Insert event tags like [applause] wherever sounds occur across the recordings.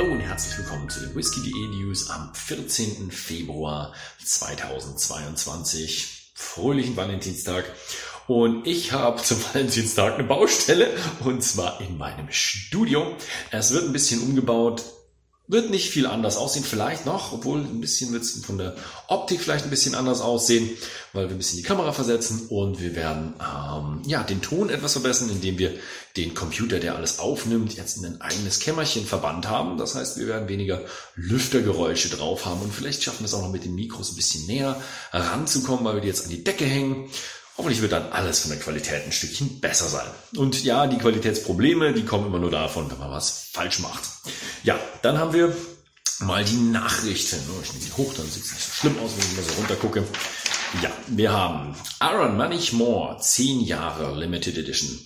Hallo und herzlich willkommen zu den Whisky.de News am 14. Februar 2022. Fröhlichen Valentinstag. Und ich habe zum [laughs] Valentinstag eine Baustelle und zwar in meinem Studio. Es wird ein bisschen umgebaut. Wird nicht viel anders aussehen, vielleicht noch, obwohl ein bisschen wird es von der Optik vielleicht ein bisschen anders aussehen, weil wir ein bisschen die Kamera versetzen und wir werden ähm, ja den Ton etwas verbessern, indem wir den Computer, der alles aufnimmt, jetzt in ein eigenes Kämmerchen verbannt haben. Das heißt, wir werden weniger Lüftergeräusche drauf haben und vielleicht schaffen wir es auch noch mit den Mikros ein bisschen näher ranzukommen, weil wir die jetzt an die Decke hängen. Hoffentlich wird dann alles von der Qualität ein Stückchen besser sein. Und ja, die Qualitätsprobleme, die kommen immer nur davon, wenn man was falsch macht. Ja, dann haben wir mal die Nachrichten. Oh, ich nehme sie hoch, dann sieht es nicht so schlimm aus, wenn ich mal so runter gucke. Ja, wir haben Aaron Manich-Moore, 10 Jahre Limited Edition.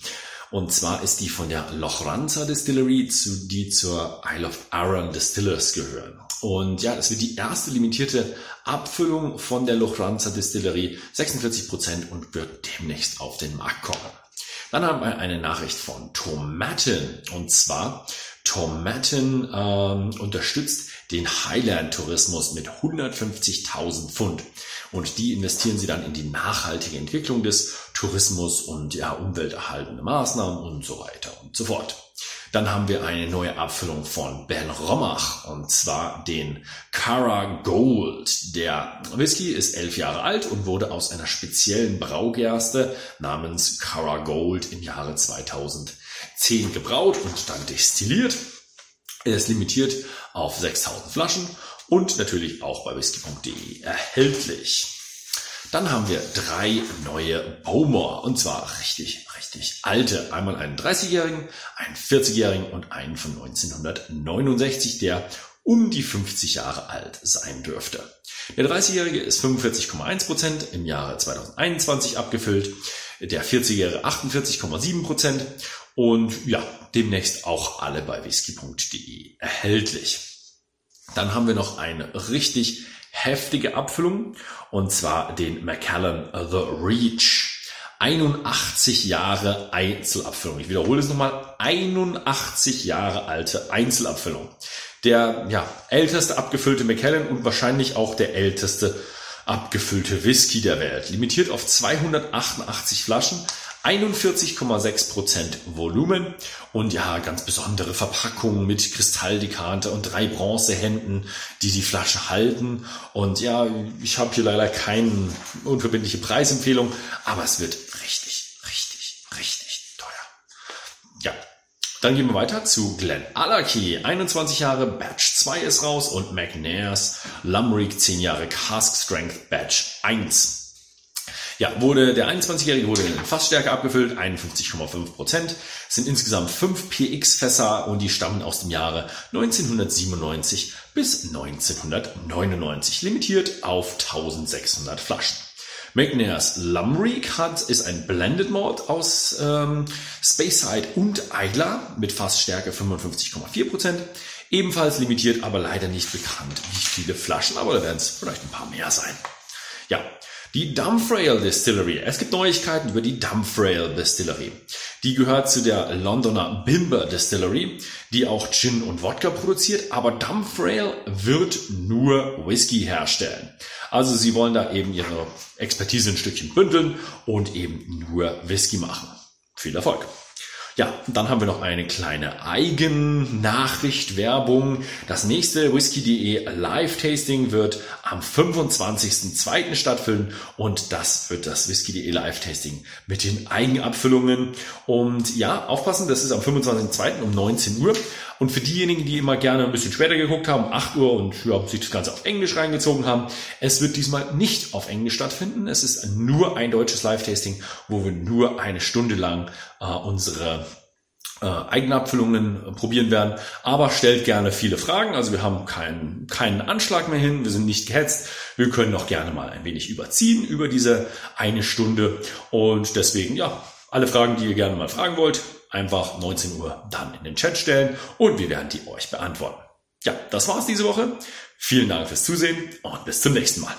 Und zwar ist die von der Lochranza Distillery, zu, die zur Isle of Arran Distillers gehören. Und ja, das wird die erste limitierte Abfüllung von der Lochranza Distillery, 46 Prozent und wird demnächst auf den Markt kommen. Dann haben wir eine Nachricht von Tomaten. Und zwar, Tomaten ähm, unterstützt den Highland-Tourismus mit 150.000 Pfund. Und die investieren sie dann in die nachhaltige Entwicklung des Tourismus und ja, umwelterhaltende Maßnahmen und so weiter und so fort. Dann haben wir eine neue Abfüllung von Ben Rommach und zwar den Cara Gold. Der Whisky ist elf Jahre alt und wurde aus einer speziellen Braugerste namens Cara Gold im Jahre 2010 gebraut und dann destilliert. Er ist limitiert auf 6000 Flaschen und natürlich auch bei whisky.de erhältlich. Dann haben wir drei neue Bowmore und zwar richtig, richtig alte. Einmal einen 30-jährigen, einen 40-jährigen und einen von 1969, der um die 50 Jahre alt sein dürfte. Der 30-jährige ist 45,1 Prozent im Jahre 2021 abgefüllt, der 40-jährige 48,7 Prozent und ja, demnächst auch alle bei whisky.de erhältlich. Dann haben wir noch eine richtig heftige Abfüllung und zwar den Macallan The Reach. 81 Jahre Einzelabfüllung. Ich wiederhole es nochmal. 81 Jahre alte Einzelabfüllung. Der ja, älteste abgefüllte Macallan und wahrscheinlich auch der älteste abgefüllte Whisky der Welt. Limitiert auf 288 Flaschen 41,6% Volumen und ja, ganz besondere Verpackungen mit Kristalldekanter und drei Bronzehänden, die die Flasche halten. Und ja, ich habe hier leider keine unverbindliche Preisempfehlung, aber es wird richtig, richtig, richtig teuer. Ja, dann gehen wir weiter zu Glen Allerkey. 21 Jahre Batch 2 ist raus und McNairs Lumrick 10 Jahre Cask Strength Batch 1. Ja, wurde der 21-Jährige wurde in Fassstärke abgefüllt, 51,5 Prozent. Sind insgesamt fünf PX-Fässer und die stammen aus dem Jahre 1997 bis 1999, limitiert auf 1600 Flaschen. McNairs Lumreek hat, ist ein Blended Malt aus ähm, Speyside und Eigler mit Fassstärke 55,4%. Prozent. Ebenfalls limitiert, aber leider nicht bekannt, wie viele Flaschen, aber da werden es vielleicht ein paar mehr sein. Ja, die Dumfrail Distillery. Es gibt Neuigkeiten über die Dumfrail Distillery. Die gehört zu der Londoner Bimber Distillery, die auch Gin und Wodka produziert, aber Dumfrail wird nur Whisky herstellen. Also sie wollen da eben ihre Expertise ein Stückchen bündeln und eben nur Whisky machen. Viel Erfolg! Ja, dann haben wir noch eine kleine Eigennachricht, Werbung. Das nächste Whisky.de Live-Tasting wird am 25.02. stattfinden und das wird das Whisky.de Live-Tasting mit den Eigenabfüllungen. Und ja, aufpassen, das ist am 25.02. um 19 Uhr. Und für diejenigen, die immer gerne ein bisschen später geguckt haben, 8 Uhr und ja, sich das Ganze auf Englisch reingezogen haben, es wird diesmal nicht auf Englisch stattfinden. Es ist nur ein deutsches Live-Tasting, wo wir nur eine Stunde lang äh, unsere äh, Eigenabfüllungen probieren werden. Aber stellt gerne viele Fragen. Also wir haben keinen, keinen Anschlag mehr hin. Wir sind nicht gehetzt. Wir können auch gerne mal ein wenig überziehen über diese eine Stunde. Und deswegen, ja, alle Fragen, die ihr gerne mal fragen wollt, einfach 19 Uhr dann in den Chat stellen und wir werden die euch beantworten. Ja, das war's diese Woche. Vielen Dank fürs Zusehen und bis zum nächsten Mal.